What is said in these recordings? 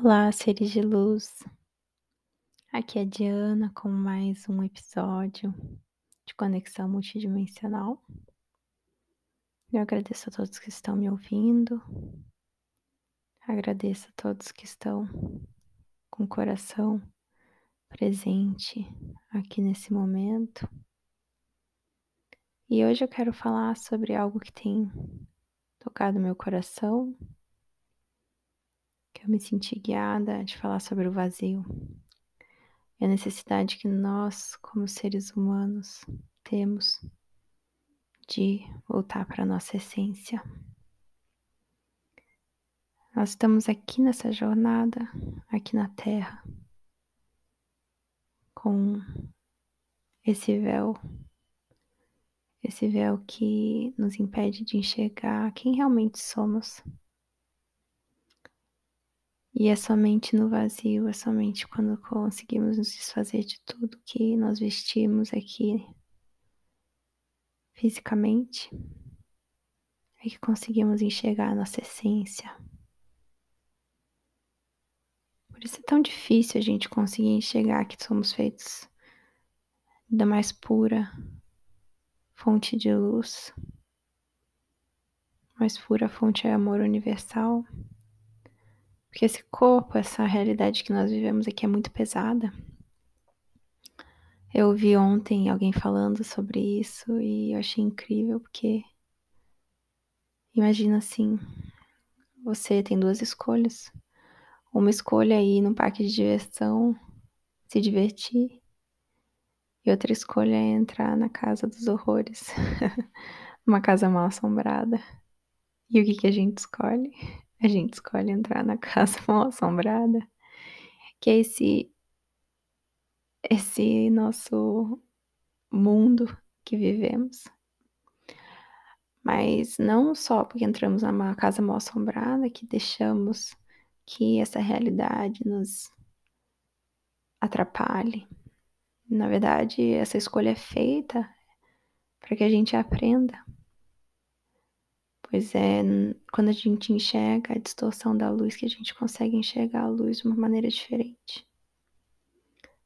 Olá, seres de luz. Aqui é a Diana com mais um episódio de conexão multidimensional. Eu agradeço a todos que estão me ouvindo. Agradeço a todos que estão com o coração presente aqui nesse momento. E hoje eu quero falar sobre algo que tem tocado meu coração que eu me senti guiada de falar sobre o vazio e a necessidade que nós, como seres humanos, temos de voltar para a nossa essência. Nós estamos aqui nessa jornada, aqui na Terra, com esse véu, esse véu que nos impede de enxergar quem realmente somos. E é somente no vazio, é somente quando conseguimos nos desfazer de tudo que nós vestimos aqui fisicamente, é que conseguimos enxergar a nossa essência. Por isso é tão difícil a gente conseguir enxergar que somos feitos da mais pura fonte de luz, mais pura fonte de amor universal. Porque esse corpo, essa realidade que nós vivemos aqui é muito pesada. Eu ouvi ontem alguém falando sobre isso e eu achei incrível porque imagina assim, você tem duas escolhas. Uma escolha é ir num parque de diversão, se divertir, e outra escolha é entrar na casa dos horrores, uma casa mal assombrada. E o que, que a gente escolhe? A gente escolhe entrar na casa mal assombrada, que é esse esse nosso mundo que vivemos. Mas não só porque entramos numa casa mal assombrada que deixamos que essa realidade nos atrapalhe. Na verdade, essa escolha é feita para que a gente aprenda Pois é, quando a gente enxerga a distorção da luz, que a gente consegue enxergar a luz de uma maneira diferente.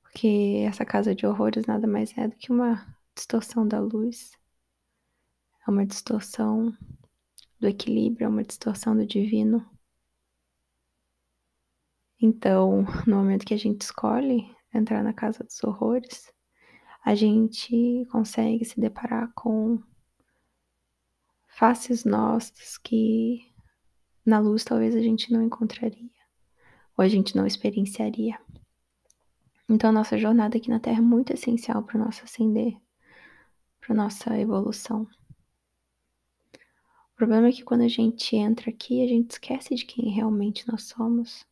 Porque essa casa de horrores nada mais é do que uma distorção da luz. É uma distorção do equilíbrio, é uma distorção do divino. Então, no momento que a gente escolhe entrar na casa dos horrores, a gente consegue se deparar com faces nossas que na luz talvez a gente não encontraria ou a gente não experienciaria. Então, a nossa jornada aqui na Terra é muito essencial para o nosso ascender, para nossa evolução. O problema é que quando a gente entra aqui, a gente esquece de quem realmente nós somos.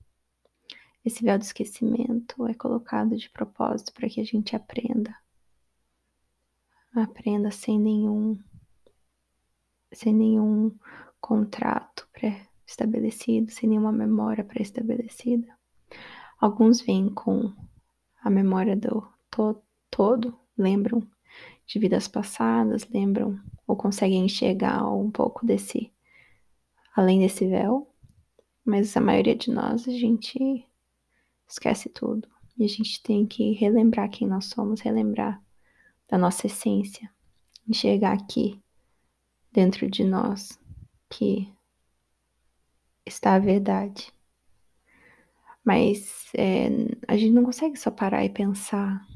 Esse véu do esquecimento é colocado de propósito para que a gente aprenda. Aprenda sem nenhum sem nenhum contrato pré-estabelecido, sem nenhuma memória pré-estabelecida. Alguns vêm com a memória do to todo, lembram de vidas passadas, lembram ou conseguem enxergar um pouco desse, além desse véu, mas a maioria de nós a gente esquece tudo e a gente tem que relembrar quem nós somos, relembrar da nossa essência, enxergar aqui dentro de nós que está a verdade. Mas é, a gente não consegue só parar e pensar,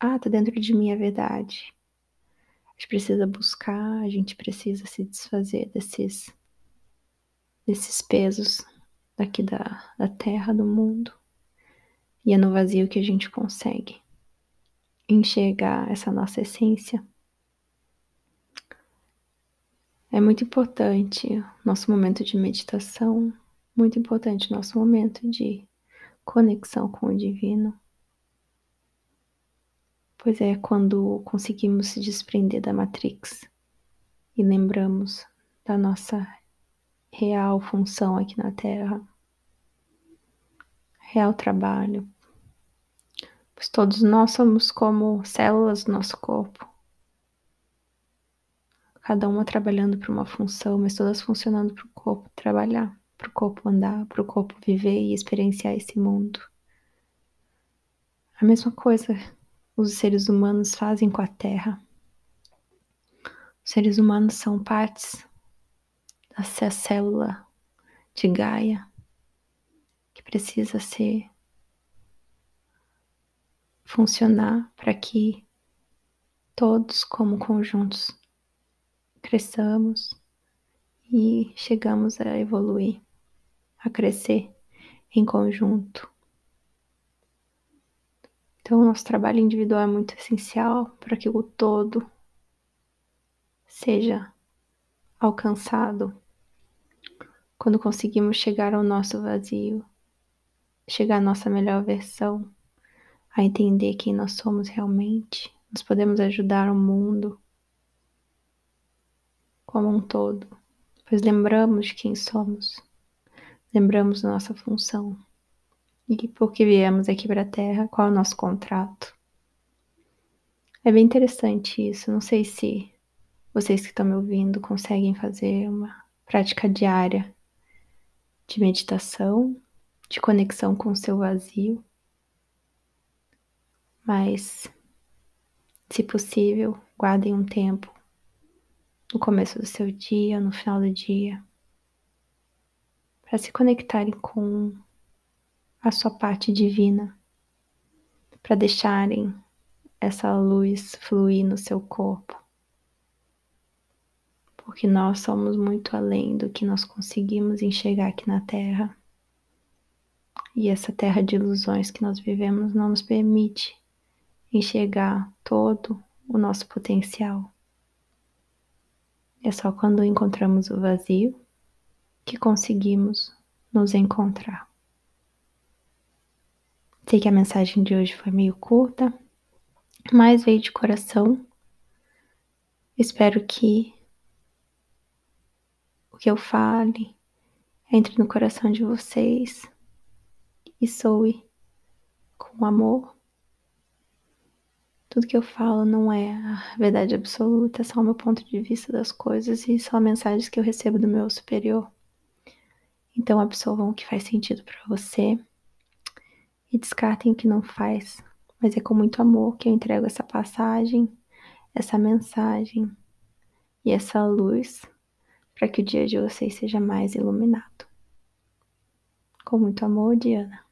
ah, tá dentro de mim a verdade. A gente precisa buscar, a gente precisa se desfazer desses, desses pesos daqui da, da terra, do mundo. E é no vazio que a gente consegue enxergar essa nossa essência é muito importante nosso momento de meditação, muito importante nosso momento de conexão com o divino. Pois é quando conseguimos se desprender da Matrix e lembramos da nossa real função aqui na Terra, real trabalho, pois todos nós somos como células do nosso corpo cada uma trabalhando para uma função, mas todas funcionando para o corpo trabalhar. para o corpo andar, para o corpo viver e experienciar esse mundo. A mesma coisa os seres humanos fazem com a Terra. Os seres humanos são partes da célula de Gaia que precisa ser funcionar para que todos, como conjuntos, cresçamos e chegamos a evoluir, a crescer em conjunto. Então, o nosso trabalho individual é muito essencial para que o todo seja alcançado quando conseguimos chegar ao nosso vazio, chegar à nossa melhor versão, a entender quem nós somos realmente, nós podemos ajudar o mundo como um todo, pois lembramos de quem somos, lembramos nossa função e por que viemos aqui para a Terra, qual é o nosso contrato. É bem interessante isso, não sei se vocês que estão me ouvindo conseguem fazer uma prática diária de meditação, de conexão com o seu vazio. Mas, se possível, guardem um tempo no começo do seu dia, no final do dia, para se conectarem com a sua parte divina, para deixarem essa luz fluir no seu corpo porque nós somos muito além do que nós conseguimos enxergar aqui na Terra. E essa terra de ilusões que nós vivemos não nos permite enxergar todo o nosso potencial. É só quando encontramos o vazio que conseguimos nos encontrar. Sei que a mensagem de hoje foi meio curta, mas veio de coração. Espero que o que eu fale entre no coração de vocês e soe com amor. Tudo que eu falo não é a verdade absoluta, é só o meu ponto de vista das coisas e só mensagens que eu recebo do meu superior. Então absorvam o que faz sentido para você e descartem o que não faz. Mas é com muito amor que eu entrego essa passagem, essa mensagem e essa luz para que o dia de vocês seja mais iluminado. Com muito amor, Diana.